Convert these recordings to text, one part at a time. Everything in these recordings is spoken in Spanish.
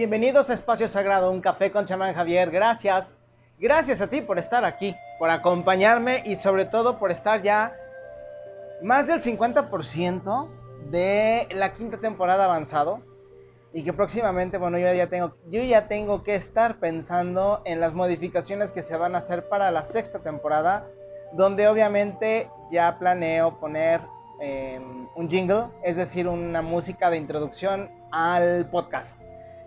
Bienvenidos a Espacio Sagrado, un café con chamán Javier. Gracias. Gracias a ti por estar aquí, por acompañarme y sobre todo por estar ya más del 50% de la quinta temporada avanzado y que próximamente, bueno, yo ya tengo yo ya tengo que estar pensando en las modificaciones que se van a hacer para la sexta temporada, donde obviamente ya planeo poner em, un jingle, es decir, una música de introducción al podcast.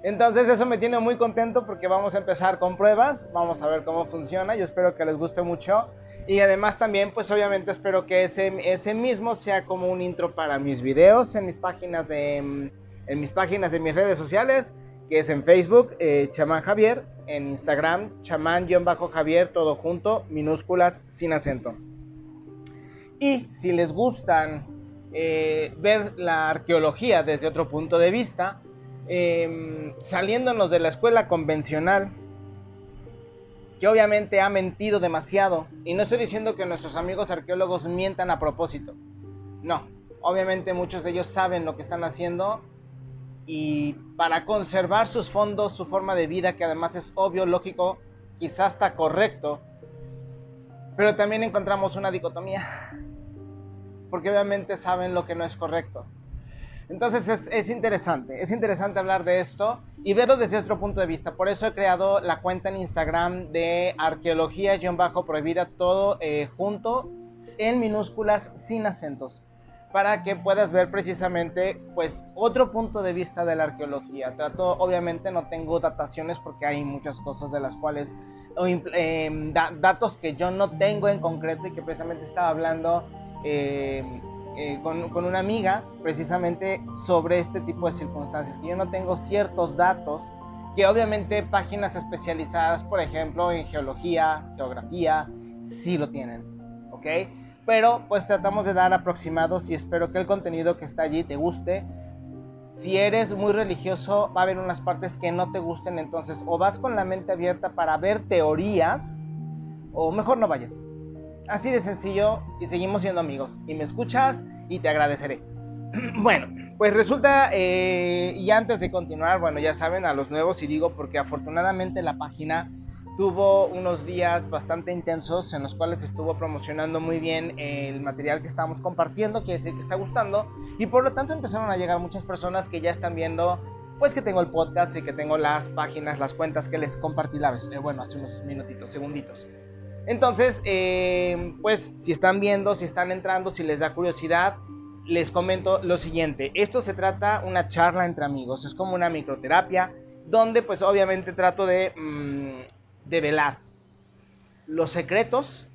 Entonces eso me tiene muy contento porque vamos a empezar con pruebas, vamos a ver cómo funciona, yo espero que les guste mucho. Y además también pues obviamente espero que ese, mismo sea como un intro para mis videos en mis páginas de, en mis páginas de mis redes sociales, que es en Facebook, eh, Chamán Javier, en Instagram, chamán-javier, todo junto, minúsculas, sin acento. Y si les gustan eh, ver la arqueología desde otro punto de vista, Em, saliéndonos de la escuela convencional, que obviamente ha mentido demasiado. Y no estoy diciendo que nuestros amigos arqueólogos mientan a propósito. No, obviamente muchos de ellos saben lo que están haciendo y para conservar sus fondos, su forma de vida, que además es obvio, lógico, quizás está correcto, pero también encontramos una dicotomía, porque obviamente saben lo que no es correcto. Entonces es, interesante, es interesante hablar de esto y verlo desde otro punto de vista. Por eso he creado la cuenta en Instagram de arqueología-prohibida, todo eh, junto, en minúsculas, sin acentos, para que puedas ver precisamente pues otro punto de vista de la arqueología. Trato, obviamente no tengo dataciones porque hay muchas cosas de las cuales, eh, datos que yo no tengo en concreto y que precisamente estaba hablando. Eh, eh, con, con, una amiga precisamente sobre este tipo de circunstancias, que yo no tengo ciertos datos que obviamente páginas especializadas, por ejemplo, en geología, geografía, sí lo tienen, ¿ok? Pero pues tratamos de dar aproximados y espero que el contenido que está allí te guste. Si eres muy religioso, va a haber unas partes que no te gusten, entonces o vas con la mente abierta para ver teorías, o mejor no vayas. Así de sencillo y seguimos siendo amigos. Y me escuchas y te agradeceré. bueno, pues resulta, eh, y antes de continuar, bueno, ya saben, a los nuevos y digo porque afortunadamente la página tuvo unos días bastante intensos en los cuales estuvo promocionando muy bien el material que estábamos compartiendo, quiere decir que está gustando, y por lo tanto empezaron a llegar muchas personas que ya están viendo, pues que tengo el podcast y que tengo las páginas, las cuentas que les compartí la vez, eh, bueno, hace unos minutitos, segunditos. Entonces, eh, pues si están viendo, si están entrando, si les da curiosidad, les comento lo siguiente. Esto se trata una charla entre amigos, es como una microterapia, donde pues obviamente trato de, mm, velar los secretos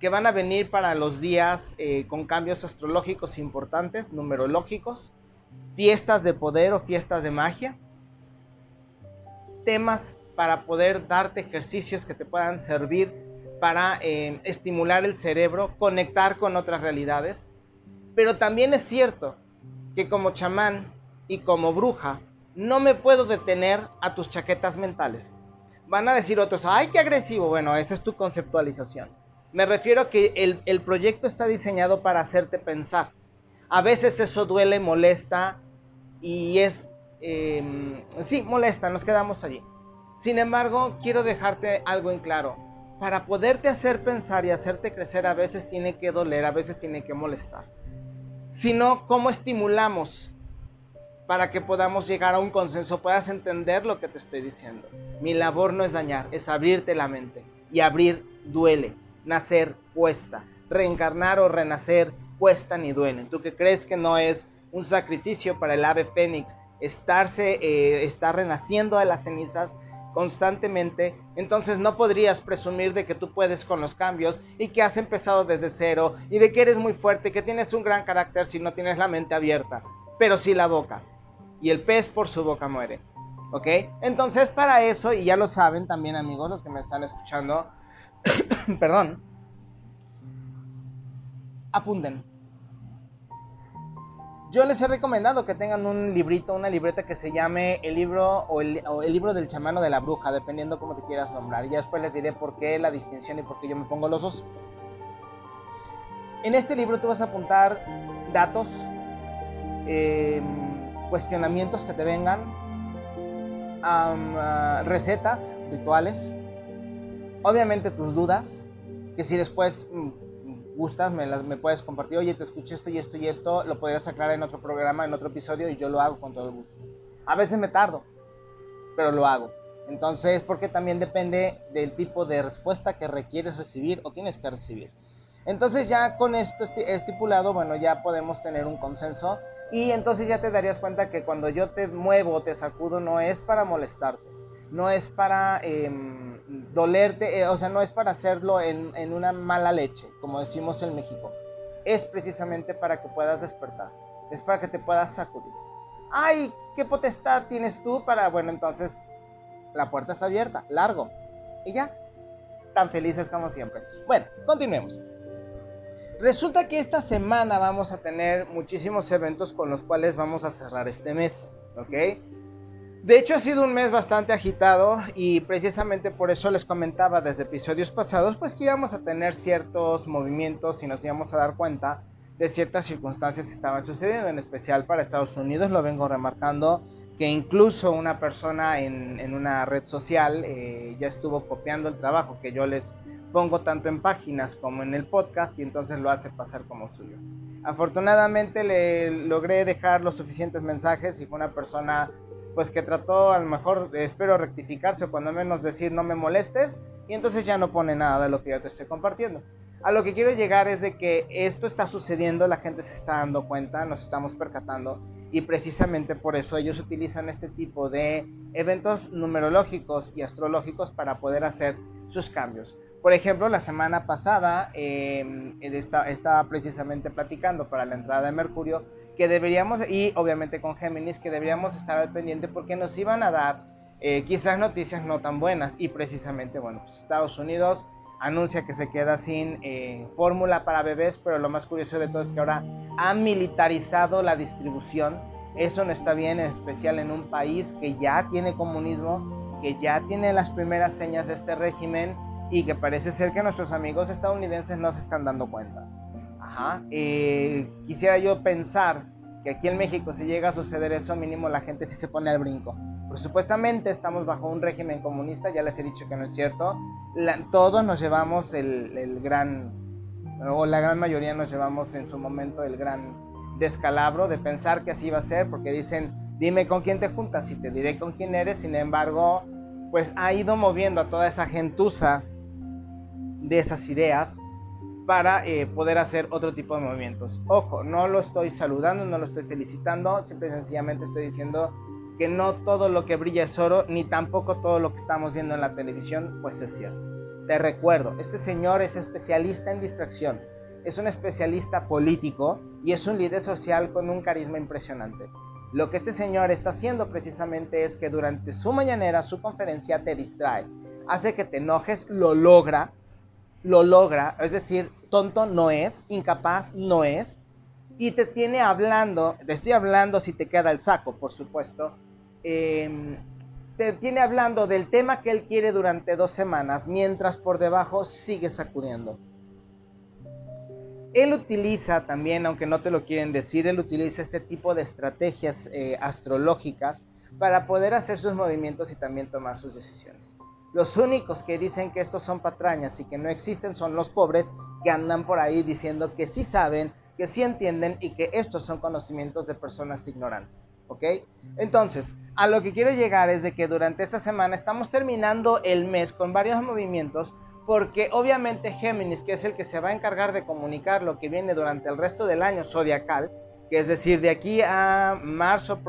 que van a venir para los días eh, con cambios astrológicos importantes, numerológicos, fiestas de poder o fiestas de magia, temas para poder darte ejercicios que te puedan servir para eh, estimular el cerebro, conectar con otras realidades. Pero también es cierto que como chamán y como bruja, no me puedo detener a tus chaquetas mentales. Van a decir otros, ay, qué agresivo. Bueno, esa es tu conceptualización. Me refiero a que el, proyecto está diseñado para hacerte pensar. A veces eso duele, molesta y es, em, sí, molesta, nos quedamos allí. Sin embargo, quiero dejarte algo en claro para poderte hacer pensar y hacerte crecer a veces tiene que doler, a veces tiene que molestar. Sino, ¿cómo estimulamos para que podamos llegar a un consenso, puedas entender lo que te estoy diciendo? Mi labor no es dañar, es abrirte la mente. Y abrir duele, nacer cuesta, reencarnar o renacer cuesta ni duele. Tú que crees que no es un sacrificio para el ave fénix estarse, eh, estar renaciendo de las cenizas, constantemente, entonces no podrías presumir de que tú puedes con los cambios y que has empezado desde cero y de que eres muy fuerte, que tienes un gran carácter si no tienes la mente abierta, pero sí la boca. Y el pez por su boca muere. ¿Ok? Entonces para eso, y ya lo saben también amigos los que me están escuchando, perdón, apunten yo les he recomendado que tengan un librito, una libreta que se llame el libro o el, libro del chamano de la bruja, dependiendo cómo te quieras nombrar. Y ya después les diré por qué la distinción y por qué yo me pongo los dos. En este libro tú vas a apuntar datos, em, cuestionamientos que te vengan, ah, recetas, rituales, obviamente tus dudas, que si después mm, gustas, me, las, me puedes compartir, oye, te escuché esto y esto y esto, lo podrías aclarar en otro programa, en otro episodio y yo lo hago con todo gusto. A veces me tardo, pero lo hago. Entonces, porque también depende del tipo de respuesta que requieres recibir o tienes que recibir. Entonces ya con esto estipulado, bueno, ya podemos tener un consenso y entonces ya te darías cuenta que cuando yo te muevo, te sacudo, no es para molestarte, no es para em, dolerte, eh, o sea, no es para hacerlo en, en una mala leche, como decimos en México. Es precisamente para que puedas despertar, es para que te puedas sacudir. Ay, ¿qué potestad tienes tú para, bueno, entonces la puerta está abierta, largo. Y ya, tan felices como siempre. Bueno, continuemos. Resulta que esta semana vamos a tener muchísimos eventos con los cuales vamos a cerrar este mes, ¿ok? De hecho ha sido un mes bastante agitado y precisamente por eso les comentaba desde episodios pasados pues que íbamos a tener ciertos movimientos y nos íbamos a dar cuenta de ciertas circunstancias que estaban sucediendo, en especial para Estados Unidos, lo vengo remarcando que incluso una persona en, una red social eh, ya estuvo copiando el trabajo que yo les pongo tanto en páginas como en el podcast y entonces lo hace pasar como suyo. Afortunadamente le logré dejar los suficientes mensajes y fue una persona pues que trató a lo mejor, espero rectificarse o cuando menos decir no me molestes y entonces ya no pone nada de lo que yo te estoy compartiendo. A lo que quiero llegar es de que esto está sucediendo, la gente se está dando cuenta, nos estamos percatando y precisamente por eso ellos utilizan este tipo de eventos numerológicos y astrológicos para poder hacer sus cambios. Por ejemplo, la semana pasada em, estaba precisamente platicando para la entrada de Mercurio que deberíamos, y obviamente con Géminis, que deberíamos estar al pendiente porque nos iban a dar eh, quizás noticias no tan buenas. Y precisamente, bueno, pues Estados Unidos anuncia que se queda sin eh, fórmula para bebés, pero lo más curioso de todo es que ahora ha militarizado la distribución. Eso no está bien, en especial en un país que ya tiene comunismo, que ya tiene las primeras señas de este régimen y que parece ser que nuestros amigos estadounidenses no se están dando cuenta. Eh, quisiera yo pensar que aquí en México si llega a suceder eso, mínimo la gente sí se pone al brinco. Pues supuestamente estamos bajo un régimen comunista, ya les he dicho que no es cierto. todos nos llevamos el, gran, o la gran mayoría nos llevamos en su momento el gran descalabro de pensar que así va a ser, porque dicen, dime con quién te juntas y te diré con quién eres. Sin embargo, pues ha ido moviendo a toda esa gentuza de esas ideas para eh, poder hacer otro tipo de movimientos. Ojo, no lo estoy saludando, no lo estoy felicitando, simple y sencillamente estoy diciendo que no todo lo que brilla es oro, ni tampoco todo lo que estamos viendo en la televisión, pues es cierto. Te recuerdo, este señor es especialista en distracción, es un especialista político y es un líder social con un carisma impresionante. Lo que este señor está haciendo precisamente es que durante su mañanera, su conferencia, te distrae, hace que te enojes, lo logra, lo logra, es decir, tonto no es, incapaz no es, y te tiene hablando, te estoy hablando si te queda el saco, por supuesto, Em, te tiene hablando del tema que él quiere durante dos semanas, mientras por debajo sigue sacudiendo. Él utiliza también, aunque no te lo quieren decir, él utiliza este tipo de estrategias eh, astrológicas para poder hacer sus movimientos y también tomar sus decisiones. Los únicos que dicen que estos son patrañas y que no existen son los pobres que andan por ahí diciendo que sí saben, que sí entienden y que estos son conocimientos de personas ignorantes. ¿Ok? Entonces, a lo que quiero llegar es de que durante esta semana estamos terminando el mes con varios movimientos porque obviamente Géminis, que es el que se va a encargar de comunicar lo que viene durante el resto del año zodiacal, que es decir, de aquí a marzo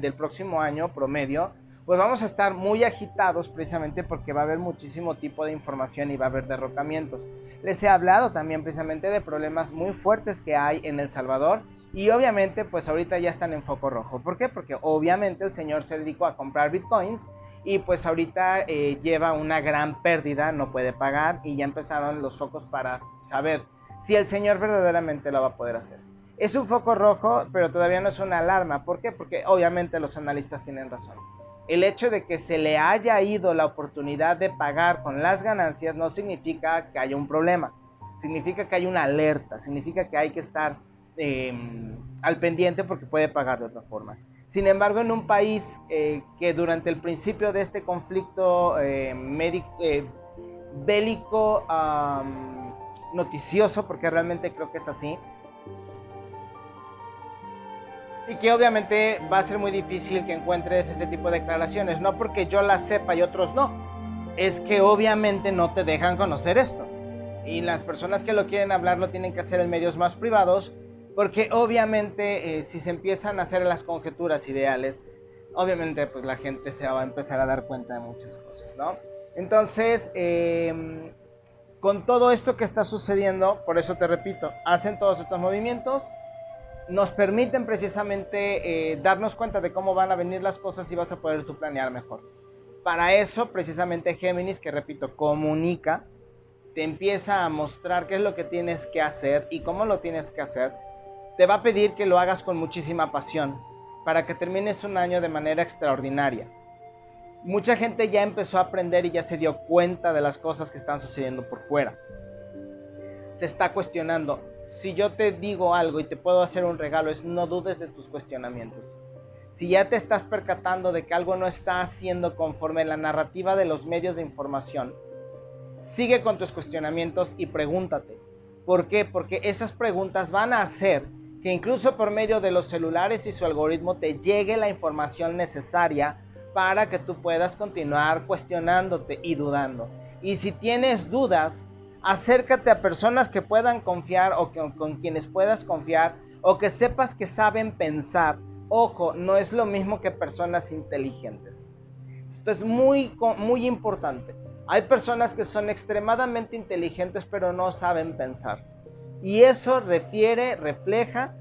del próximo año promedio, pues vamos a estar muy agitados precisamente porque va a haber muchísimo tipo de información y va a haber derrocamientos. Les he hablado también precisamente de problemas muy fuertes que hay en El Salvador y obviamente, pues ahorita ya están en foco rojo. ¿Por qué? Porque obviamente el señor se dedicó a comprar bitcoins y pues ahorita eh, lleva una gran pérdida, no puede pagar y ya empezaron los focos para saber si el señor verdaderamente lo va a poder hacer. Es un foco rojo, pero todavía no es una alarma. ¿Por qué? Porque obviamente los analistas tienen razón. El hecho de que se le haya ido la oportunidad de pagar con las ganancias no significa que haya un problema. Significa que hay una alerta, significa que hay que estar Em, al pendiente porque puede pagar de otra forma. Sin embargo, en un país eh, que durante el principio de este conflicto eh, eh, bélico noticioso, porque realmente creo que es así, y que obviamente va a ser muy difícil que encuentres ese tipo de declaraciones, no porque yo las sepa y otros no, es que obviamente no te dejan conocer esto. Y las personas que lo quieren hablar lo tienen que hacer en medios más privados, porque obviamente eh, si se empiezan a hacer las conjeturas ideales, obviamente pues la gente se va a empezar a dar cuenta de muchas cosas, ¿no? Entonces, em, con todo esto que está sucediendo, por eso te repito, hacen todos estos movimientos, nos permiten precisamente eh, darnos cuenta de cómo van a venir las cosas y vas a poder tú planear mejor. Para eso, precisamente Géminis, que repito, comunica, te empieza a mostrar qué es lo que tienes que hacer y cómo lo tienes que hacer. Te va a pedir que lo hagas con muchísima pasión para que termines un año de manera extraordinaria. Mucha gente ya empezó a aprender y ya se dio cuenta de las cosas que están sucediendo por fuera. Se está cuestionando, si yo te digo algo y te puedo hacer un regalo, es no dudes de tus cuestionamientos. Si ya te estás percatando de que algo no está haciendo conforme la narrativa de los medios de información, sigue con tus cuestionamientos y pregúntate. ¿Por qué? Porque esas preguntas van a hacer que incluso por medio de los celulares y su algoritmo te llegue la información necesaria para que tú puedas continuar cuestionándote y dudando. Y si tienes dudas, acércate a personas que puedan confiar o con quienes puedas confiar o que sepas que saben pensar. Ojo, no es lo mismo que personas inteligentes. Esto es muy, muy importante. Hay personas que son extremadamente inteligentes pero no saben pensar. Y eso refiere, refleja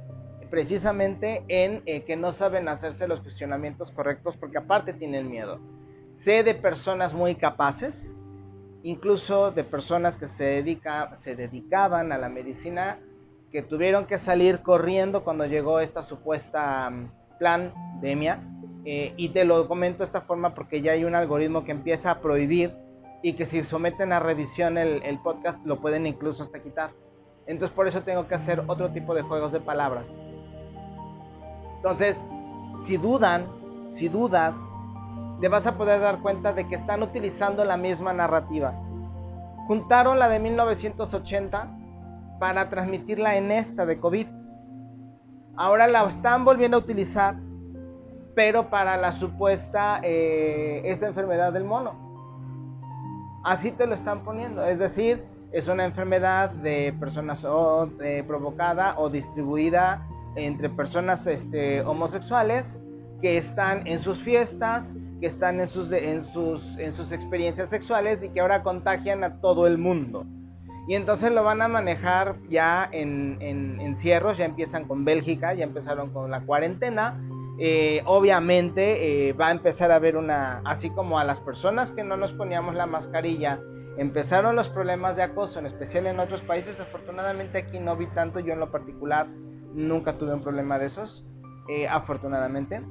precisamente en eh, que no saben hacerse los cuestionamientos correctos porque aparte tienen miedo. Sé de personas muy capaces, incluso de personas que se, dedica, se dedicaban a la medicina, que tuvieron que salir corriendo cuando llegó esta supuesta mm, pandemia. Eh, y te lo comento de esta forma porque ya hay un algoritmo que empieza a prohibir y que si someten a revisión el, el podcast lo pueden incluso hasta quitar. Entonces por eso tengo que hacer otro tipo de juegos de palabras. Entonces, si dudan, si dudas, te vas a poder dar cuenta de que están utilizando la misma narrativa. Juntaron la de 1980 para transmitirla en esta de COVID. Ahora la están volviendo a utilizar, pero para la supuesta eh, esta enfermedad del mono. Así te lo están poniendo. Es decir, es una enfermedad de personas eh, provocada o distribuida entre personas este, homosexuales que están en sus fiestas, que están en sus, en, sus, en sus experiencias sexuales y que ahora contagian a todo el mundo. Y entonces lo van a manejar ya en, en encierros, ya empiezan con Bélgica, ya empezaron con la cuarentena. Eh, obviamente eh, va a empezar a haber una, así como a las personas que no nos poníamos la mascarilla, empezaron los problemas de acoso, en especial en otros países. Afortunadamente aquí no vi tanto, yo en lo particular nunca tuve un problema de esos, eh, afortunadamente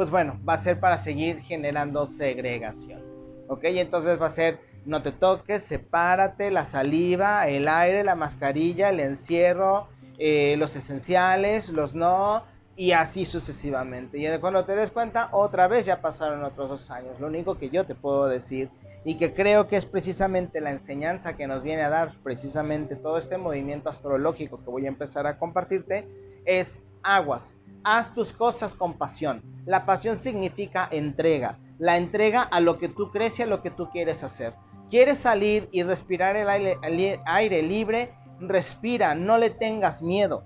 pues bueno, va a ser para seguir generando segregación. ¿Ok? Entonces va a ser, no te toques, sepárate, la saliva, el aire, la mascarilla, el encierro, eh, los esenciales, los no, y así sucesivamente. Y cuando te des cuenta, otra vez ya pasaron otros dos años. Lo único que yo te puedo decir y que creo que es precisamente la enseñanza que nos viene a dar precisamente todo este movimiento astrológico que voy a empezar a compartirte es aguas haz tus cosas con pasión. La pasión significa entrega, la entrega a lo que tú crees y a lo que tú quieres hacer. ¿Quieres salir y respirar el aire, libre? Respira, no le tengas miedo.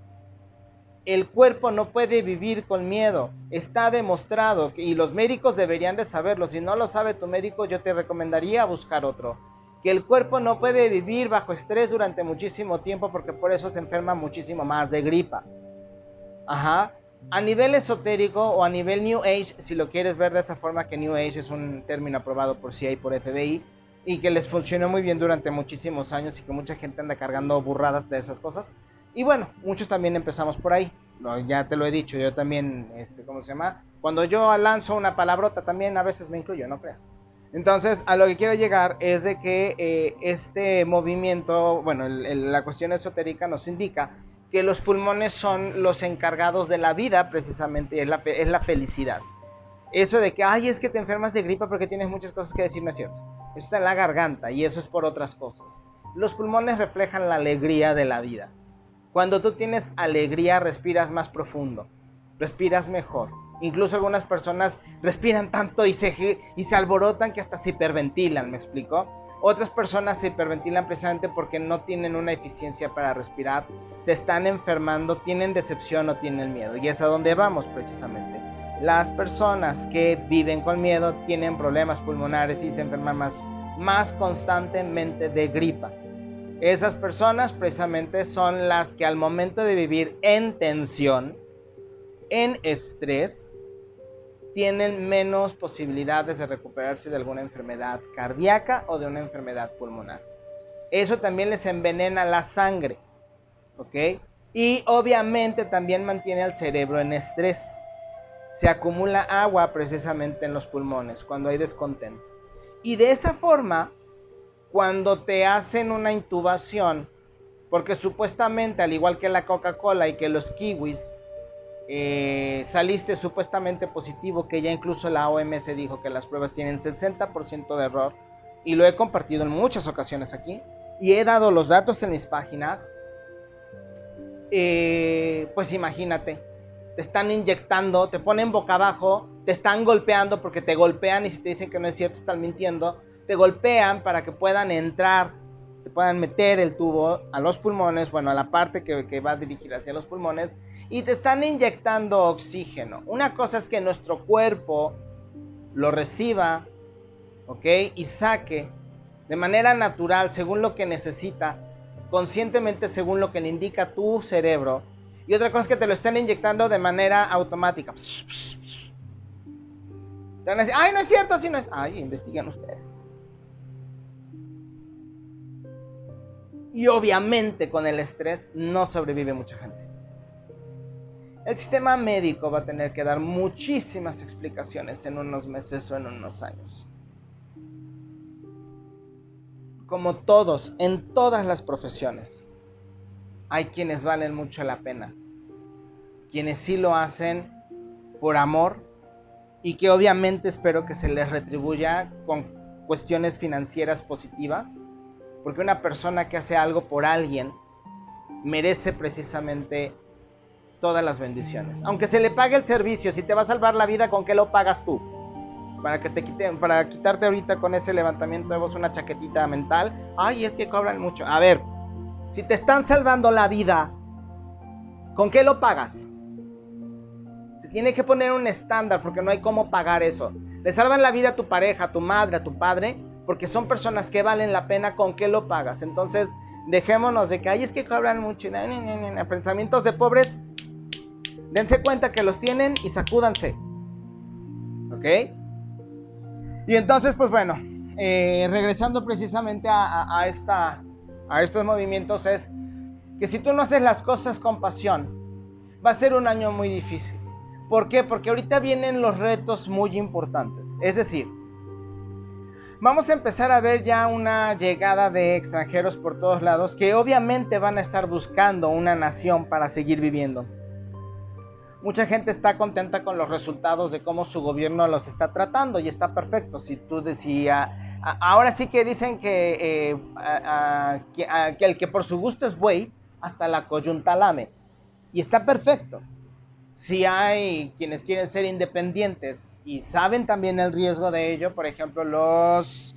El cuerpo no puede vivir con miedo. Está demostrado y los médicos deberían de saberlo. Si no lo sabe tu médico, yo te recomendaría buscar otro. Que el cuerpo no puede vivir bajo estrés durante muchísimo tiempo porque por eso se enferma muchísimo más de gripa. Ajá. A nivel esotérico o a nivel New Age, si lo quieres ver de esa forma, que New Age es un término aprobado por CIA y por FBI y que les funcionó muy bien durante muchísimos años y que mucha gente anda cargando burradas de esas cosas. Y bueno, muchos también empezamos por ahí. ya te lo he dicho, yo también, este, ¿cómo se llama? Cuando yo lanzo una palabrota también a veces me incluyo, no creas. Entonces, a lo que quiero llegar es de que eh, este movimiento, bueno, la cuestión esotérica nos indica que los pulmones son los encargados de la vida precisamente, es la, es la felicidad. Eso de que, ay, es que te enfermas de gripa porque tienes muchas cosas que decir, no es cierto. Eso está en la garganta y eso es por otras cosas. Los pulmones reflejan la alegría de la vida. Cuando tú tienes alegría, respiras más profundo, respiras mejor. Incluso algunas personas respiran tanto y se, y se alborotan que hasta se hiperventilan, ¿me explico? Otras personas se hiperventilan precisamente porque no tienen una eficiencia para respirar, se están enfermando, tienen decepción o tienen miedo. Y es a donde vamos precisamente. Las personas que viven con miedo tienen problemas pulmonares y se enferman más, más constantemente de gripa. Esas personas precisamente son las que al momento de vivir en tensión, en estrés, tienen menos posibilidades de recuperarse de alguna enfermedad cardíaca o de una enfermedad pulmonar. Eso también les envenena la sangre, ¿ok? Y obviamente también mantiene al cerebro en estrés. Se acumula agua precisamente en los pulmones cuando hay descontento. Y de esa forma, cuando te hacen una intubación, porque supuestamente, al igual que la Coca-Cola y que los kiwis, eh, saliste supuestamente positivo, que ya incluso la OMS dijo que las pruebas tienen 60% de error, y lo he compartido en muchas ocasiones aquí, y he dado los datos en mis páginas, eh, pues imagínate, te están inyectando, te ponen boca abajo, te están golpeando porque te golpean y si te dicen que no es cierto están mintiendo, te golpean para que puedan entrar, te puedan meter el tubo a los pulmones, bueno, a la parte que, que va a dirigir hacia los pulmones y te están inyectando oxígeno. Una cosa es que nuestro cuerpo lo reciba, ¿ok? Y saque de manera natural, según lo que necesita, conscientemente según lo que le indica tu cerebro. Y otra cosa es que te lo estén inyectando de manera automática. Te van a decir, ay, no es cierto, así no es. Ay, investiguen ustedes. Y obviamente con el estrés no sobrevive mucha gente. El sistema médico va a tener que dar muchísimas explicaciones en unos meses o en unos años. Como todos, en todas las profesiones, hay quienes valen mucho la pena. Quienes sí lo hacen por amor y que obviamente espero que se les retribuya con cuestiones financieras positivas. Porque una persona que hace algo por alguien merece precisamente todas las bendiciones. Aunque se le pague el servicio, si te va a salvar la vida, ¿con qué lo pagas tú? Para que te quiten, para quitarte ahorita con ese levantamiento de voz una chaquetita mental. Ay, es que cobran mucho. A ver, si te están salvando la vida, ¿con qué lo pagas? Se tiene que poner un estándar porque no hay cómo pagar eso. Le salvan la vida a tu pareja, a tu madre, a tu padre, porque son personas que valen la pena, ¿con qué lo pagas? Entonces, dejémonos de que, ay, es que cobran mucho. Pensamientos de pobres, Dense cuenta que los tienen y sacúdanse. ¿Ok? Y entonces, pues bueno, eh, regresando precisamente a, esta, a estos movimientos, es que si tú no haces las cosas con pasión, va a ser un año muy difícil. ¿Por qué? Porque ahorita vienen los retos muy importantes. Es decir, vamos a empezar a ver ya una llegada de extranjeros por todos lados que obviamente van a estar buscando una nación para seguir viviendo. Mucha gente está contenta con los resultados de cómo su gobierno los está tratando y está perfecto. Si tú decías, ahora sí que dicen que, eh, que, el que por su gusto es buey, hasta la coyunta lame. Y está perfecto. Si hay quienes quieren ser independientes y saben también el riesgo de ello, por ejemplo, los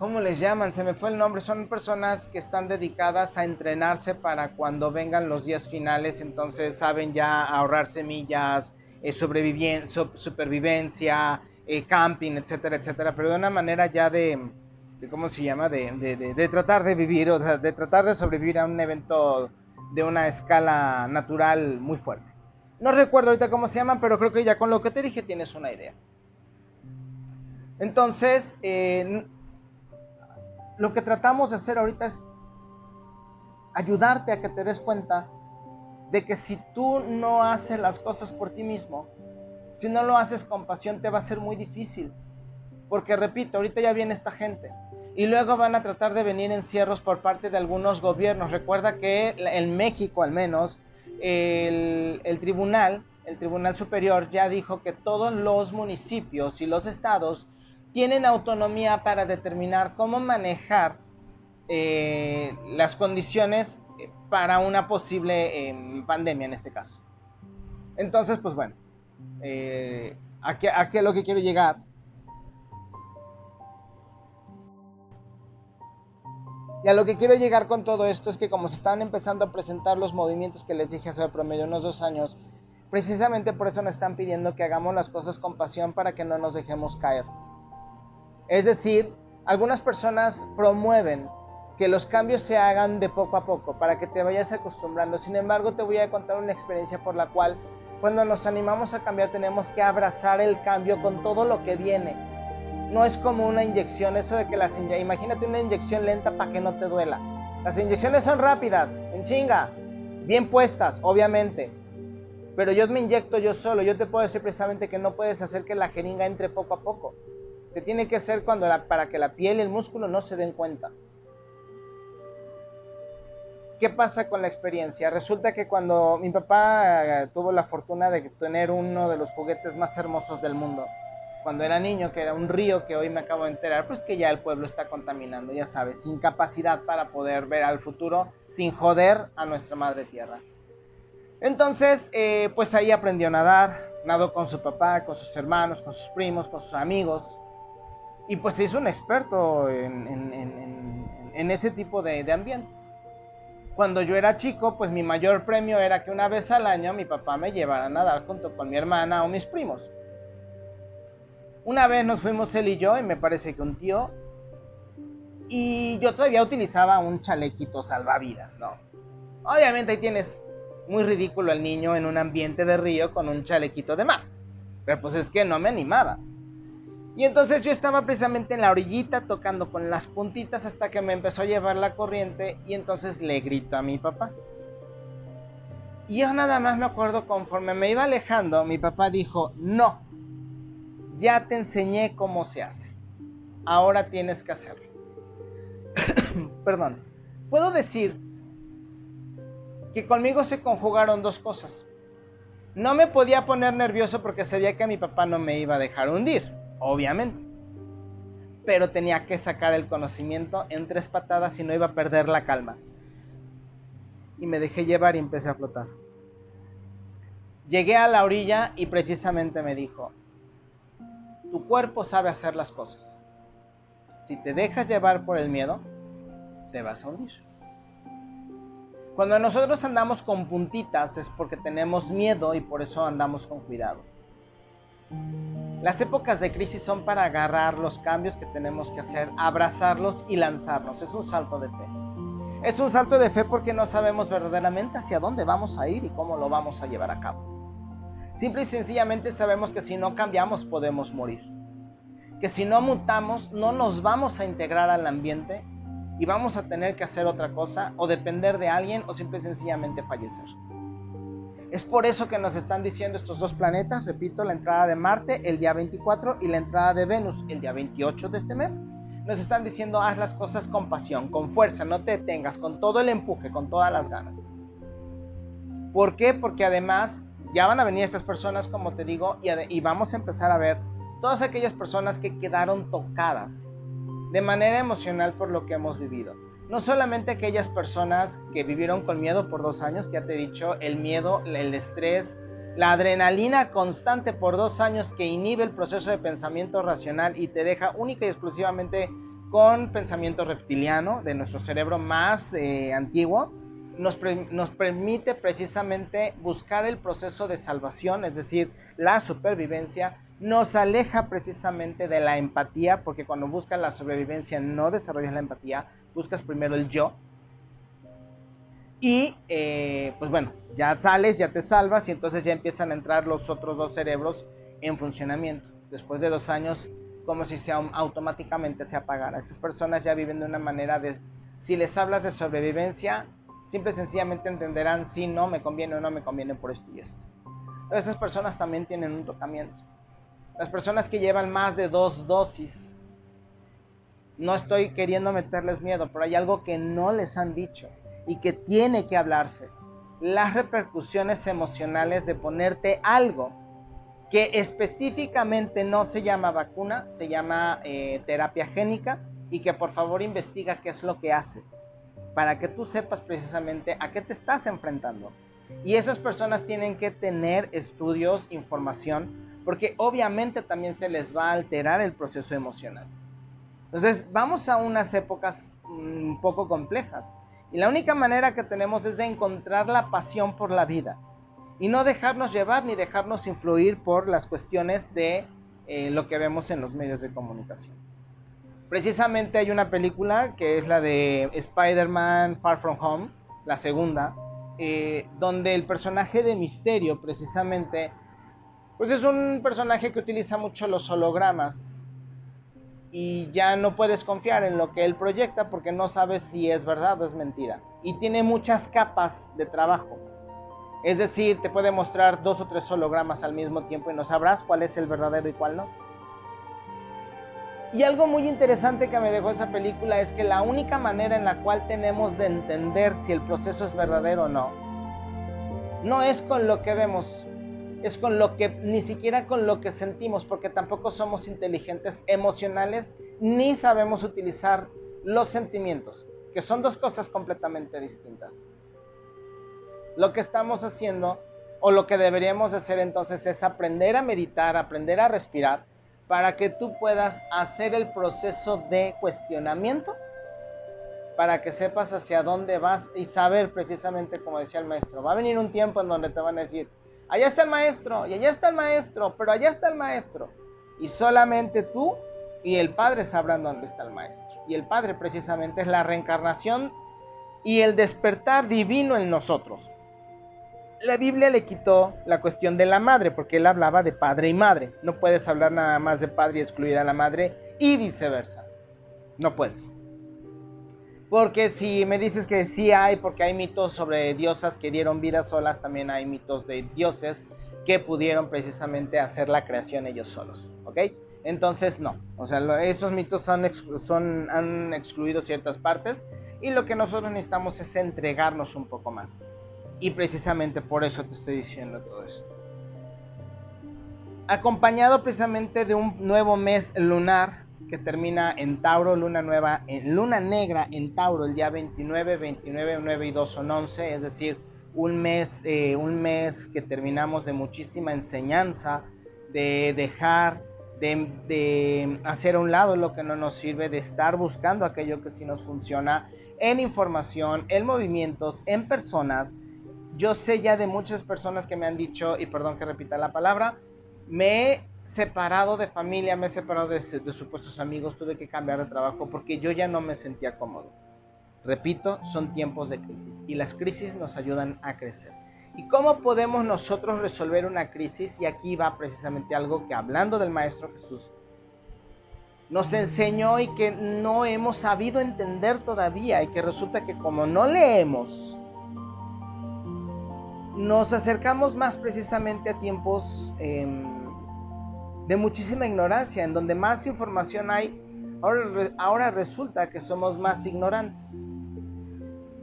¿Cómo les llaman? Se me fue el nombre. Son personas que están dedicadas a entrenarse para cuando vengan los días finales. Entonces saben ya ahorrar semillas, eh, supervivencia, eh, camping, etcétera, etcétera. Pero de una manera ya de, ¿cómo se llama? De, de, tratar de vivir, o sea, de tratar de sobrevivir a un evento de una escala natural muy fuerte. No recuerdo ahorita cómo se llaman, pero creo que ya con lo que te dije tienes una idea. Entonces, eh, lo que tratamos de hacer ahorita es ayudarte a que te des cuenta de que si tú no haces las cosas por ti mismo, si no lo haces con pasión, te va a ser muy difícil. Porque repito, ahorita ya viene esta gente. Y luego van a tratar de venir encierros por parte de algunos gobiernos. Recuerda que en México al menos el, tribunal, el Tribunal Superior ya dijo que todos los municipios y los estados tienen autonomía para determinar cómo manejar eh, las condiciones para una posible em, pandemia en este caso. Entonces, pues bueno, eh, aquí, aquí a lo que quiero llegar. Y a lo que quiero llegar con todo esto es que como se están empezando a presentar los movimientos que les dije hace promedio unos dos años, precisamente por eso nos están pidiendo que hagamos las cosas con pasión para que no nos dejemos caer. Es decir, algunas personas promueven que los cambios se hagan de poco a poco para que te vayas acostumbrando. Sin embargo, te voy a contar una experiencia por la cual cuando nos animamos a cambiar tenemos que abrazar el cambio con todo lo que viene. No es como una inyección, eso de que las imagínate una inyección lenta para que no te duela. Las inyecciones son rápidas, en chinga, bien puestas, obviamente. Pero yo me inyecto yo solo, yo te puedo decir precisamente que no puedes hacer que la jeringa entre poco a poco. Se tiene que hacer cuando para que la piel y el músculo no se den cuenta. ¿Qué pasa con la experiencia? Resulta que cuando mi papá eh, tuvo la fortuna de tener uno de los juguetes más hermosos del mundo, cuando era niño, que era un río que hoy me acabo de enterar, pues que ya el pueblo está contaminando, ya sabes, sin capacidad para poder ver al futuro, sin joder a nuestra madre tierra. Entonces, eh, pues ahí aprendió a nadar, nadó con su papá, con sus hermanos, con sus primos, con sus amigos, y pues se hizo un experto en, ese tipo de, ambientes. Cuando yo era chico, pues mi mayor premio era que una vez al año mi papá me llevara a nadar junto con mi hermana o mis primos. Una vez nos fuimos él y yo, y me parece que un tío, y yo todavía utilizaba un chalequito salvavidas, ¿no? Obviamente ahí tienes muy ridículo al niño en un ambiente de río con un chalequito de mar. Pero pues es que no me animaba. Y entonces yo estaba precisamente en la orillita tocando con las puntitas hasta que me empezó a llevar la corriente y entonces le grito a mi papá. Y yo nada más me acuerdo conforme me iba alejando, mi papá dijo, no, ya te enseñé cómo se hace, ahora tienes que hacerlo. Perdón, puedo decir que conmigo se conjugaron dos cosas. No me podía poner nervioso porque sabía que mi papá no me iba a dejar hundir obviamente. Pero tenía que sacar el conocimiento en tres patadas y no iba a perder la calma. Y me dejé llevar y empecé a flotar. Llegué a la orilla y precisamente me dijo, tu cuerpo sabe hacer las cosas. Si te dejas llevar por el miedo, te vas a hundir. Cuando nosotros andamos con puntitas es porque tenemos miedo y por eso andamos con cuidado. Las épocas de crisis son para agarrar los cambios que tenemos que hacer, abrazarlos y lanzarnos. Es un salto de fe. Es un salto de fe porque no sabemos verdaderamente hacia dónde vamos a ir y cómo lo vamos a llevar a cabo. Simple y sencillamente sabemos que si no cambiamos podemos morir. Que si no mutamos no nos vamos a integrar al ambiente y vamos a tener que hacer otra cosa o depender de alguien o simple y sencillamente fallecer. Es por eso que nos están diciendo estos dos planetas, repito, la entrada de Marte el día 24 y la entrada de Venus el día 28 de este mes. Nos están diciendo haz las cosas con pasión, con fuerza, no te detengas, con todo el empuje, con todas las ganas. ¿Por qué? Porque además ya van a venir estas personas, como te digo, y, y vamos a empezar a ver todas aquellas personas que quedaron tocadas de manera emocional por lo que hemos vivido no solamente aquellas personas que vivieron con miedo por dos años, que ya te he dicho, el miedo, el estrés, la adrenalina constante por dos años que inhibe el proceso de pensamiento racional y te deja única y exclusivamente con pensamiento reptiliano de nuestro cerebro más eh, antiguo, nos, nos permite precisamente buscar el proceso de salvación, es decir, la supervivencia, nos aleja precisamente de la empatía, porque cuando buscas la sobrevivencia no desarrollas la empatía, buscas primero el yo. Y eh, pues bueno, ya sales, ya te salvas y entonces ya empiezan a entrar los otros dos cerebros en funcionamiento. Después de dos años, como si se, automáticamente se apagara. Estas personas ya viven de una manera de, si les hablas de sobrevivencia, simple sencillamente entenderán si no me conviene o no me conviene por esto y esto. estas personas también tienen un tocamiento. Las personas que llevan más de dos dosis no estoy queriendo meterles miedo, pero hay algo que no les han dicho y que tiene que hablarse. Las repercusiones emocionales de ponerte algo que específicamente no se llama vacuna, se llama eh, terapia génica y que por favor investiga qué es lo que hace para que tú sepas precisamente a qué te estás enfrentando. Y esas personas tienen que tener estudios, información, porque obviamente también se les va a alterar el proceso emocional. Entonces, vamos a unas épocas un poco complejas. Y la única manera que tenemos es de encontrar la pasión por la vida. Y no dejarnos llevar ni dejarnos influir por las cuestiones de eh, lo que vemos en los medios de comunicación. Precisamente hay una película que es la de Spider-Man Far From Home, la segunda, eh, donde el personaje de Misterio precisamente, pues es un personaje que utiliza mucho los hologramas y ya no puedes confiar en lo que él proyecta porque no sabes si es verdad o es mentira. Y tiene muchas capas de trabajo. Es decir, te puede mostrar dos o tres hologramas al mismo tiempo y no sabrás cuál es el verdadero y cuál no. Y algo muy interesante que me dejó esa película es que la única manera en la cual tenemos de entender si el proceso es verdadero o no, no es con lo que vemos, es con lo que, ni siquiera con lo que sentimos, porque tampoco somos inteligentes emocionales ni sabemos utilizar los sentimientos, que son dos cosas completamente distintas. Lo que estamos haciendo o lo que deberíamos hacer entonces es aprender a meditar, aprender a respirar para que tú puedas hacer el proceso de cuestionamiento, para que sepas hacia dónde vas y saber precisamente como decía el maestro. Va a venir un tiempo en donde te van a decir, allá está el maestro, y allá está el maestro, pero allá está el maestro. Y solamente tú y el Padre sabrán dónde está el maestro. Y el Padre precisamente es la reencarnación y el despertar divino en nosotros la Biblia le quitó la cuestión de la madre, porque él hablaba de padre y madre. No puedes hablar nada más de padre y excluir a la madre y viceversa. No puedes. Porque si me dices que sí hay, porque hay mitos sobre diosas que dieron vida solas, también hay mitos de dioses que pudieron precisamente hacer la creación ellos solos. ¿Ok? Entonces no. O sea, esos mitos son, han excluido ciertas partes y lo que nosotros necesitamos es entregarnos un poco más. Y precisamente por eso te estoy diciendo todo esto. Acompañado precisamente de un nuevo mes lunar que termina en Tauro, luna nueva, en luna negra en Tauro el día 29, 29, 9 y 2 son 11, es decir, un mes, eh, un mes que terminamos de muchísima enseñanza, de dejar, de, de, hacer a un lado lo que no nos sirve, de estar buscando aquello que sí nos funciona en información, en movimientos, en personas, yo sé ya de muchas personas que me han dicho, y perdón que repita la palabra, me separado de familia, me he separado de, supuestos amigos, tuve que cambiar de trabajo porque yo ya no me sentía cómodo. Repito, son tiempos de crisis y las crisis nos ayudan a crecer. ¿Y cómo podemos nosotros resolver una crisis? Y aquí va precisamente algo que hablando del Maestro Jesús, nos enseñó y que no hemos sabido entender todavía y que resulta que como no leemos, nos acercamos más precisamente a tiempos em, de muchísima ignorancia, en donde más información hay, ahora, ahora resulta que somos más ignorantes.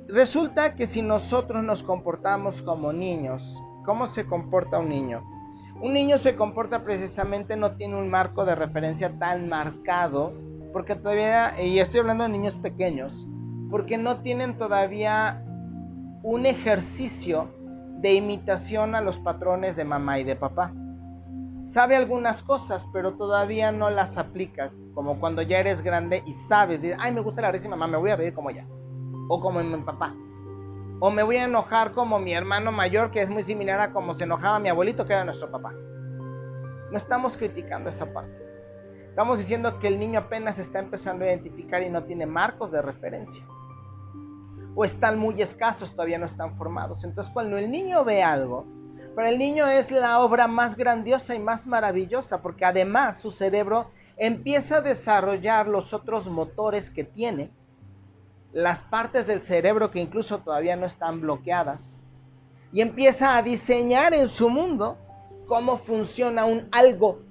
Resulta que si nosotros nos comportamos como niños, ¿cómo se comporta un niño? Un niño se comporta precisamente, no tiene un marco de referencia tan marcado, porque todavía, y estoy hablando de niños pequeños, porque no tienen todavía un ejercicio de imitación a los patrones de mamá y de papá. Sabe algunas cosas, pero todavía no las aplica, como cuando ya eres grande y sabes, ay, me gusta la risa mamá, me voy a reír como ella, o como mi papá, o me voy a enojar como mi hermano mayor, que es muy similar a como se enojaba mi abuelito, que era nuestro papá. No estamos criticando esa parte. Estamos diciendo que el niño apenas está empezando a identificar y no tiene marcos de referencia o están muy escasos, todavía no están formados. Entonces cuando el niño ve algo, para el niño es la obra más grandiosa y más maravillosa, porque además su cerebro empieza a desarrollar los otros motores que tiene, las partes del cerebro que incluso todavía no están bloqueadas, y empieza a diseñar en su mundo cómo funciona un algo.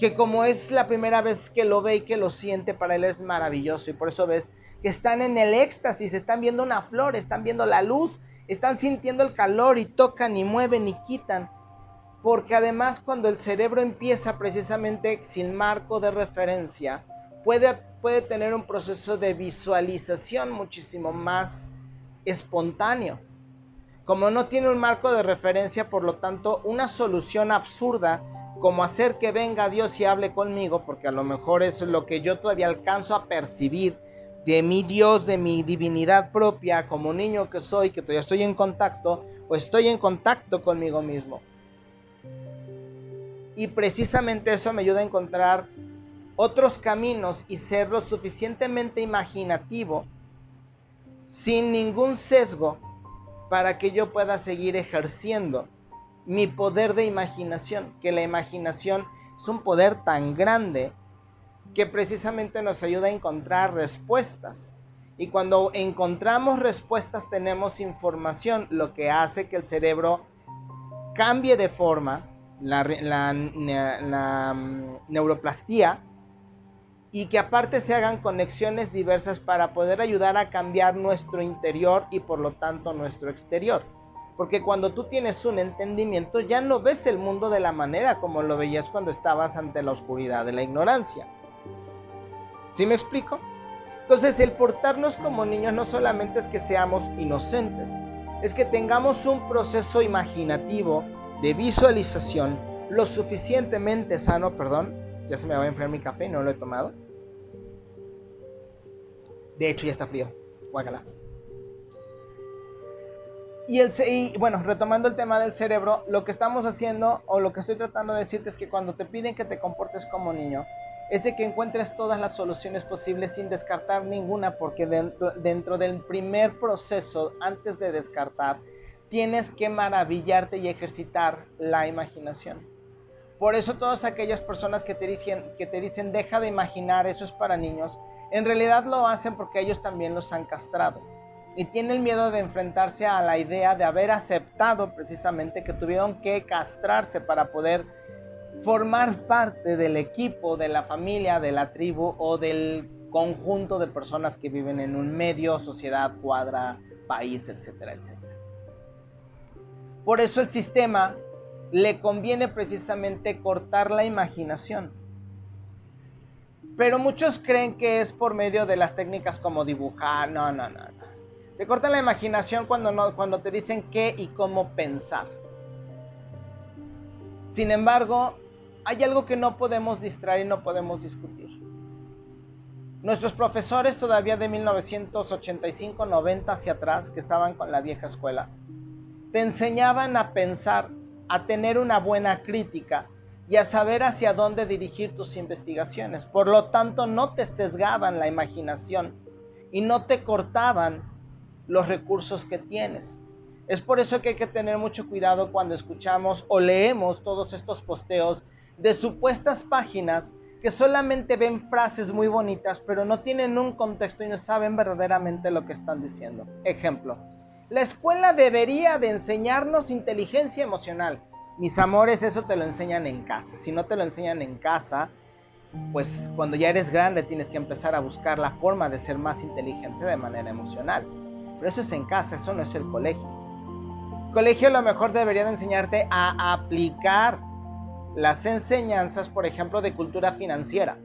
que como es la primera vez que lo ve y que lo siente, para él es maravilloso. Y por eso ves que están en el éxtasis, están viendo una flor, están viendo la luz, están sintiendo el calor y tocan y mueven y quitan. Porque además cuando el cerebro empieza precisamente sin marco de referencia, puede, puede tener un proceso de visualización muchísimo más espontáneo. Como no tiene un marco de referencia, por lo tanto, una solución absurda como hacer que venga Dios y hable conmigo, porque a lo mejor es lo que yo todavía alcanzo a percibir de mi Dios, de mi divinidad propia, como niño que soy, que todavía estoy en contacto, o estoy en contacto conmigo mismo. Y precisamente eso me ayuda a encontrar otros caminos y ser lo suficientemente imaginativo, sin ningún sesgo, para que yo pueda seguir ejerciendo mi poder de imaginación, que la imaginación es un poder tan grande que precisamente nos ayuda a encontrar respuestas. Y cuando encontramos respuestas tenemos información, lo que hace que el cerebro cambie de forma, la, la, mm, neuroplastía, y que aparte se hagan conexiones diversas para poder ayudar a cambiar nuestro interior y por lo tanto nuestro exterior. Porque cuando tú tienes un entendimiento ya no ves el mundo de la manera como lo veías cuando estabas ante la oscuridad de la ignorancia. ¿Sí me explico? Entonces el portarnos como niños no solamente es que seamos inocentes, es que tengamos un proceso imaginativo de visualización lo suficientemente sano, perdón, ya se me va a enfriar mi café, no lo he tomado. De hecho ya está frío, guácala. Y, el, y bueno, retomando el tema del cerebro, lo que estamos haciendo o lo que estoy tratando de decirte es que cuando te piden que te comportes como niño, es de que encuentres todas las soluciones posibles sin descartar ninguna, porque dentro, del primer proceso, antes de descartar, tienes que maravillarte y ejercitar la imaginación. Por eso todas aquellas personas que te dicen, que te dicen deja de imaginar, eso es para niños, en realidad lo hacen porque ellos también los han castrado y tiene el miedo de enfrentarse a la idea de haber aceptado precisamente que tuvieron que castrarse para poder formar parte del equipo, de la familia, de la tribu o del conjunto de personas que viven en un medio, sociedad, cuadra, país, etcétera, etcétera. Por eso el sistema le conviene precisamente cortar la imaginación. Pero muchos creen que es por medio de las técnicas como dibujar, no, no, no, no. Te cortan la imaginación cuando, no, cuando te dicen qué y cómo pensar. Sin embargo, hay algo que no podemos distraer y no podemos discutir. Nuestros profesores todavía de 1985-90 hacia atrás, que estaban con la vieja escuela, te enseñaban a pensar, a tener una buena crítica y a saber hacia dónde dirigir tus investigaciones. Por lo tanto, no te sesgaban la imaginación y no te cortaban los recursos que tienes. Es por eso que hay que tener mucho cuidado cuando escuchamos o leemos todos estos posteos de supuestas páginas que solamente ven frases muy bonitas, pero no tienen un contexto y no saben verdaderamente lo que están diciendo. Ejemplo, la escuela debería de enseñarnos inteligencia emocional. Mis amores, eso te lo enseñan en casa. Si no te lo enseñan en casa, pues cuando ya eres grande tienes que empezar a buscar la forma de ser más inteligente de manera emocional. Pero eso es en casa, eso no es el colegio. El colegio a lo mejor debería de enseñarte a aplicar las enseñanzas, por ejemplo, de cultura financiera.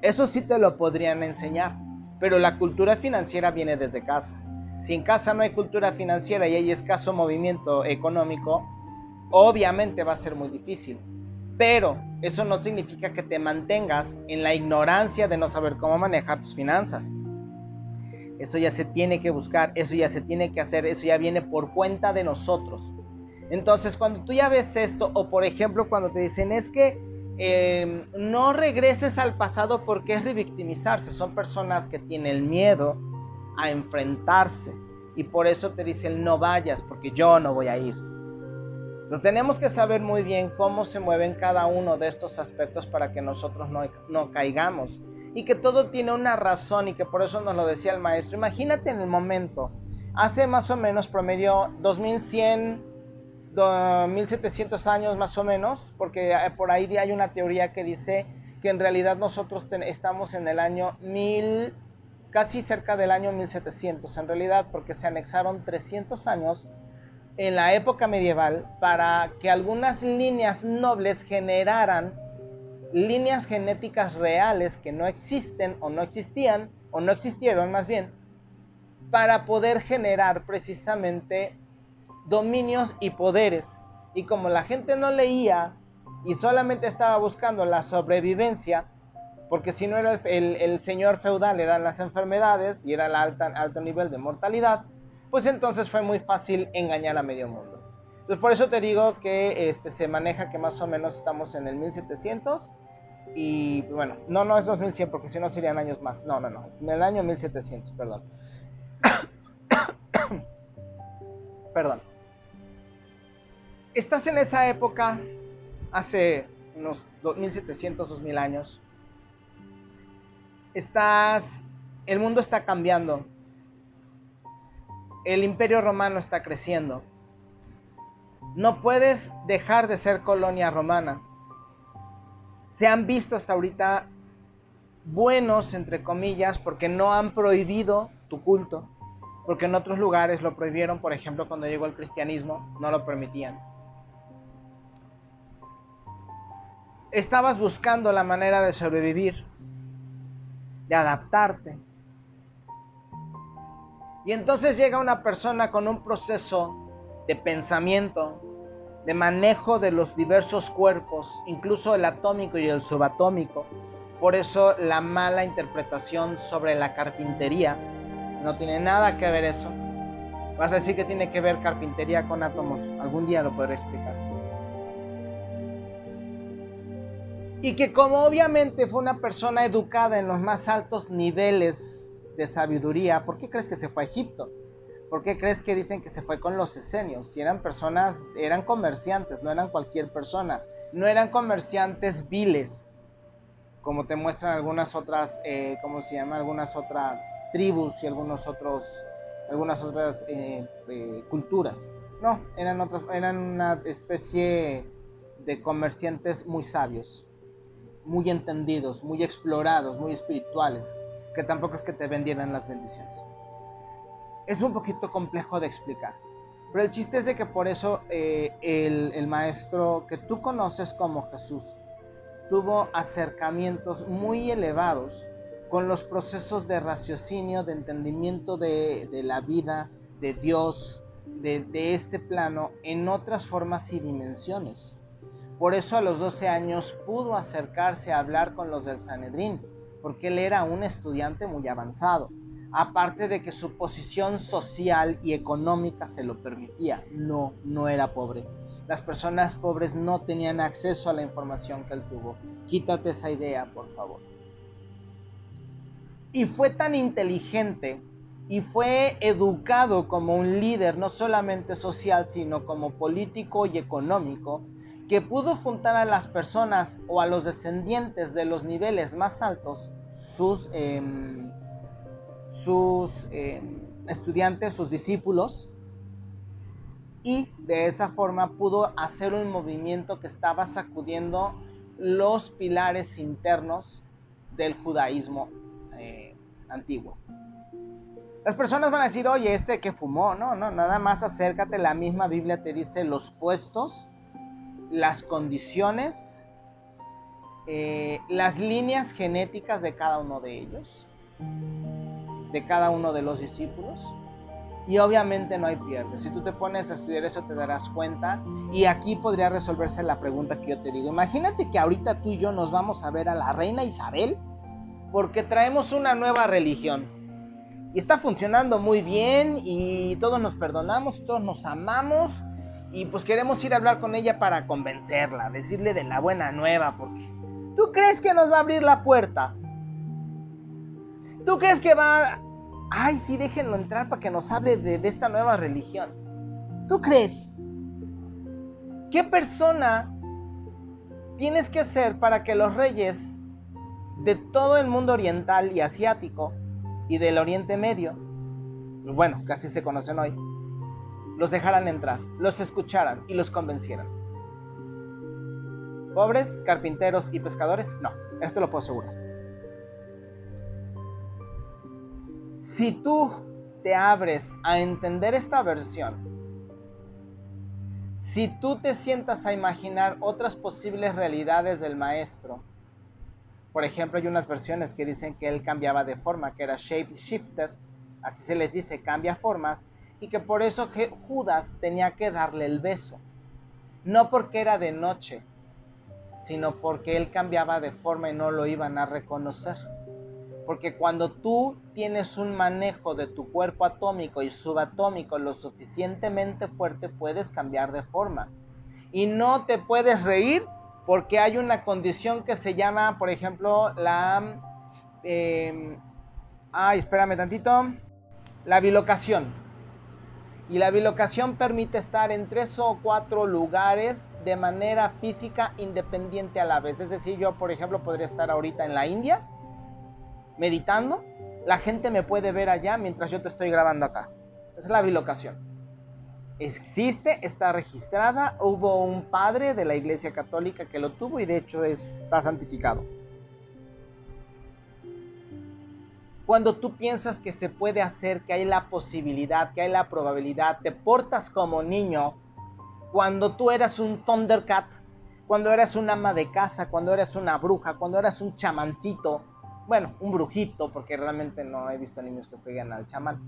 Eso sí te lo podrían enseñar, pero la cultura financiera viene desde casa. Si en casa no hay cultura financiera y hay escaso movimiento económico, obviamente va a ser muy difícil. Pero eso no significa que te mantengas en la ignorancia de no saber cómo manejar tus finanzas. Eso ya se tiene que buscar, eso ya se tiene que hacer, eso ya viene por cuenta de nosotros. Entonces, cuando tú ya ves esto, o por ejemplo, cuando te dicen es que em, no regreses al pasado porque es revictimizarse, son personas que tienen miedo a enfrentarse y por eso te dicen no vayas porque yo no voy a ir. Entonces, tenemos que saber muy bien cómo se mueven cada uno de estos aspectos para que nosotros no, no caigamos y que todo tiene una razón y que por eso nos lo decía el maestro. Imagínate en el momento, hace más o menos promedio 2100, 1700 años más o menos, porque eh, por ahí hay una teoría que dice que en realidad nosotros estamos en el año 1000, casi cerca del año 1700 en realidad, porque se anexaron 300 años en la época medieval para que algunas líneas nobles generaran líneas genéticas reales que no existen o no existían, o no existieron más bien, para poder generar precisamente dominios y poderes. Y como la gente no leía y solamente estaba buscando la sobrevivencia, porque si no era el, señor feudal, eran las enfermedades y era el alto nivel de mortalidad, pues entonces fue muy fácil engañar a medio mundo. Por eso te digo que este, se maneja que más o menos estamos en el 1700 y bueno, no, no es 2100 porque si no serían años más. No, no, no, es el año 1700, perdón. perdón estás en esa época, hace unos 2700, 2000 años. Estás, el mundo está cambiando. El imperio romano está creciendo. No puedes dejar de ser colonia romana. Se han visto hasta ahorita buenos, entre comillas, porque no han prohibido tu culto, porque en otros lugares lo prohibieron, por ejemplo, cuando llegó el cristianismo, no lo permitían. Estabas buscando la manera de sobrevivir, de adaptarte. Y entonces llega una persona con un proceso de pensamiento, de manejo de los diversos cuerpos, incluso el atómico y el subatómico. Por eso la mala interpretación sobre la carpintería no tiene nada que ver eso. Vas a decir que tiene que ver carpintería con átomos. Algún día lo podré explicar. Y que como obviamente fue una persona educada en los más altos niveles de sabiduría, ¿por qué crees que se fue a Egipto? ¿Por qué crees que dicen que se fue con los esenios? Si eran personas, eran comerciantes, no eran cualquier persona, no eran comerciantes viles, como te muestran algunas otras, eh, ¿cómo se llama? Algunas otras tribus y algunos otros, algunas otras eh, eh, culturas. No, eran, otras, eran una especie de comerciantes muy sabios muy entendidos, muy explorados, muy espirituales, que tampoco es que te vendieran las bendiciones. Es un poquito complejo de explicar, pero el chiste es de que por eso eh, el, maestro que tú conoces como Jesús tuvo acercamientos muy elevados con los procesos de raciocinio, de entendimiento de, la vida, de Dios, de, este plano, en otras formas y dimensiones. Por eso a los 12 años pudo acercarse a hablar con los del Sanedrín, porque él era un estudiante muy avanzado, aparte de que su posición social y económica se lo permitía. No, no era pobre. Las personas pobres no tenían acceso a la información que él tuvo. Quítate esa idea, por favor. Y fue tan inteligente y fue educado como un líder, no solamente social, sino como político y económico, que pudo juntar a las personas o a los descendientes de los niveles más altos, sus, em, sus em, estudiantes, sus discípulos, y de esa forma pudo hacer un movimiento que estaba sacudiendo los pilares internos del judaísmo eh, antiguo. Las personas van a decir, oye, este que fumó, no, no, nada más acércate, la misma Biblia te dice los puestos las condiciones, eh, las líneas genéticas de cada uno de ellos, de cada uno de los discípulos. Y obviamente no hay pierde. Si tú te pones a estudiar eso te darás cuenta. Y aquí podría resolverse la pregunta que yo te digo. Imagínate que ahorita tú y yo nos vamos a ver a la reina Isabel porque traemos una nueva religión. Y está funcionando muy bien y todos nos perdonamos, todos nos amamos y pues queremos ir a hablar con ella para convencerla, decirle de la buena nueva, porque ¿tú crees que nos va a abrir la puerta? ¿Tú crees que va... Ay, sí, déjenlo entrar para que nos hable de, de esta nueva religión. ¿Tú crees? ¿Qué persona tienes que ser para que los reyes de todo el mundo oriental y asiático y del Oriente Medio, bueno, casi se conocen hoy, los dejaran entrar, los escucharan y los convencieran. Pobres, carpinteros y pescadores, no, esto lo puedo asegurar. Si tú te abres a entender esta versión, si tú te sientas a imaginar otras posibles realidades del maestro, por ejemplo, hay unas versiones que dicen que él cambiaba de forma, que era shape shifter, así se les dice, cambia formas, y que por eso Judas tenía que darle el beso. No porque era de noche, sino porque él cambiaba de forma y no lo iban a reconocer. Porque cuando tú tienes un manejo de tu cuerpo atómico y subatómico lo suficientemente fuerte, puedes cambiar de forma. Y no te puedes reír porque hay una condición que se llama, por ejemplo, la... Eh, ay, espérame tantito. La bilocación. Y la bilocación permite estar en tres o cuatro lugares de manera física independiente a la vez. Es decir, yo, por ejemplo, podría estar ahorita en la India meditando. La gente me puede ver allá mientras yo te estoy grabando acá. Es la bilocación. Existe, está registrada. Hubo un padre de la Iglesia Católica que lo tuvo y de hecho está santificado. Cuando tú piensas que se puede hacer, que hay la posibilidad, que hay la probabilidad, te portas como niño, cuando tú eras un Thundercat, cuando eras un ama de casa, cuando eras una bruja, cuando eras un chamancito, bueno, un brujito, porque realmente no he visto niños que jueguen al chamán,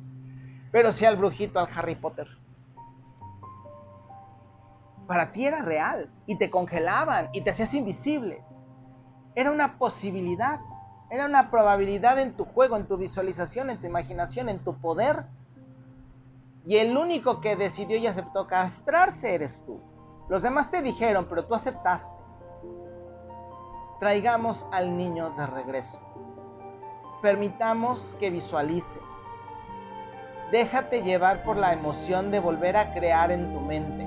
pero sí al brujito, al Harry Potter. Para ti era real y te congelaban y te hacías invisible. Era una posibilidad. Era una probabilidad en tu juego, en tu visualización, en tu imaginación, en tu poder. Y el único que decidió y aceptó castrarse eres tú. Los demás te dijeron, pero tú aceptaste. Traigamos al niño de regreso. Permitamos que visualice. Déjate llevar por la emoción de volver a crear en tu mente.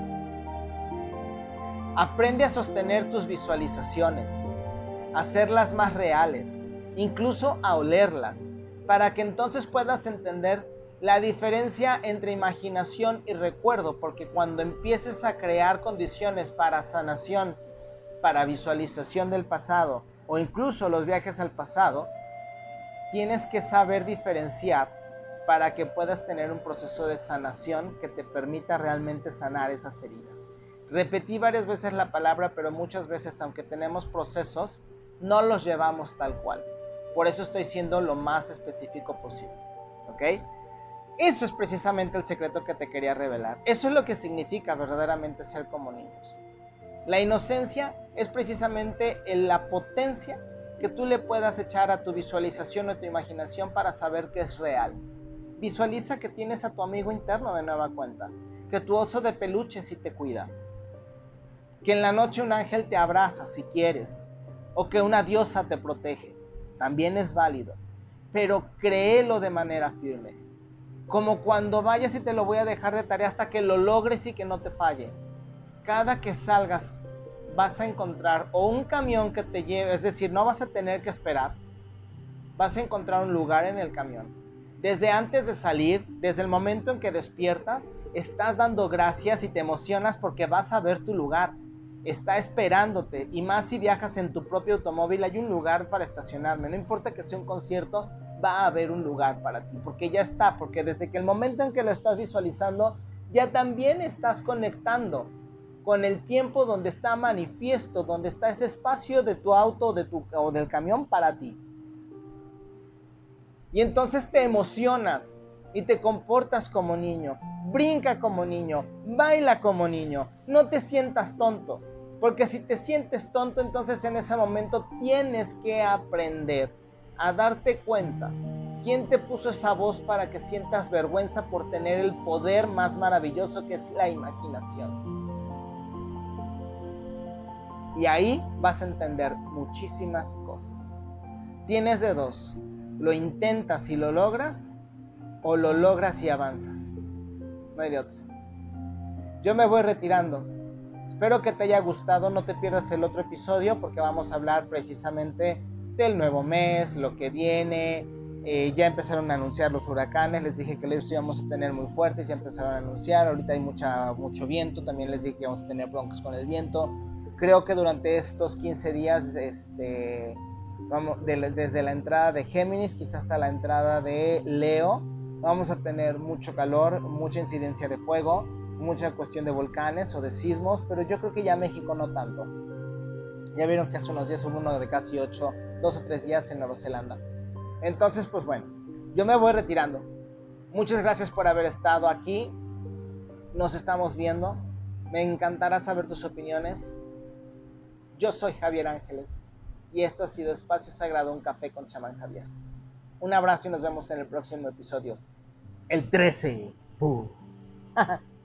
Aprende a sostener tus visualizaciones, hacerlas más reales incluso a olerlas, para que entonces puedas entender la diferencia entre imaginación y recuerdo, porque cuando empieces a crear condiciones para sanación, para visualización del pasado o incluso los viajes al pasado, tienes que saber diferenciar para que puedas tener un proceso de sanación que te permita realmente sanar esas heridas. Repetí varias veces la palabra, pero muchas veces, aunque tenemos procesos, no los llevamos tal cual. Por eso estoy siendo lo más específico posible. ¿Ok? Eso es precisamente el secreto que te quería revelar. Eso es lo que significa verdaderamente ser como niños. La inocencia es precisamente la potencia que tú le puedas echar a tu visualización o tu imaginación para saber que es real. Visualiza que tienes a tu amigo interno de nueva cuenta, que tu oso de peluche sí te cuida, que en la noche un ángel te abraza si quieres, o que una diosa te protege también es válido, pero créelo de manera firme. Como cuando vayas y te lo voy a dejar de tarea hasta que lo logres y que no te falle. Cada que salgas vas a encontrar o un camión que te lleve, es decir, no vas a tener que esperar, vas a encontrar un lugar en el camión. Desde antes de salir, desde el momento en que despiertas, estás dando gracias y te emocionas porque vas a ver tu lugar está esperándote y más si viajas en tu propio automóvil hay un lugar para estacionarme, no importa que sea un concierto, va a haber un lugar para ti, porque ya está, porque desde que el momento en que lo estás visualizando, ya también estás conectando con el tiempo donde está manifiesto, donde está ese espacio de tu auto de tu, o del camión para ti. Y entonces te emocionas y te comportas como niño, brinca como niño, baila como niño, no te sientas tonto. Porque si te sientes tonto, entonces en ese momento tienes que aprender a darte cuenta quién te puso esa voz para que sientas vergüenza por tener el poder más maravilloso que es la imaginación. Y ahí vas a entender muchísimas cosas. Tienes de dos. Lo intentas y lo logras o lo logras y avanzas. De otra. Yo me voy retirando. Espero que te haya gustado, no te pierdas el otro episodio porque vamos a hablar precisamente del nuevo mes, lo que viene, Eh, ya empezaron a anunciar los huracanes, les dije que los íbamos a tener muy fuertes, ya empezaron a anunciar, ahorita hay mucha, mucho viento, también les dije que íbamos a tener broncas con el viento. Creo que durante estos 15 días, este, vamos, desde la entrada de Géminis, quizás hasta la entrada de Leo, vamos a tener mucho calor, mucha incidencia de fuego, mucha cuestión de volcanes o de sismos, pero yo creo que ya México no tanto. Ya vieron que hace unos días hubo uno de casi 8, 2 o 3 días en Nueva Zelanda. Entonces, pues bueno, yo me voy retirando. Muchas gracias por haber estado aquí. Nos estamos viendo. Me encantará saber tus opiniones. Yo soy Javier Ángeles y esto ha sido Espacio Sagrado, un café con chamán Javier. Un abrazo y nos vemos en el próximo episodio. El 13.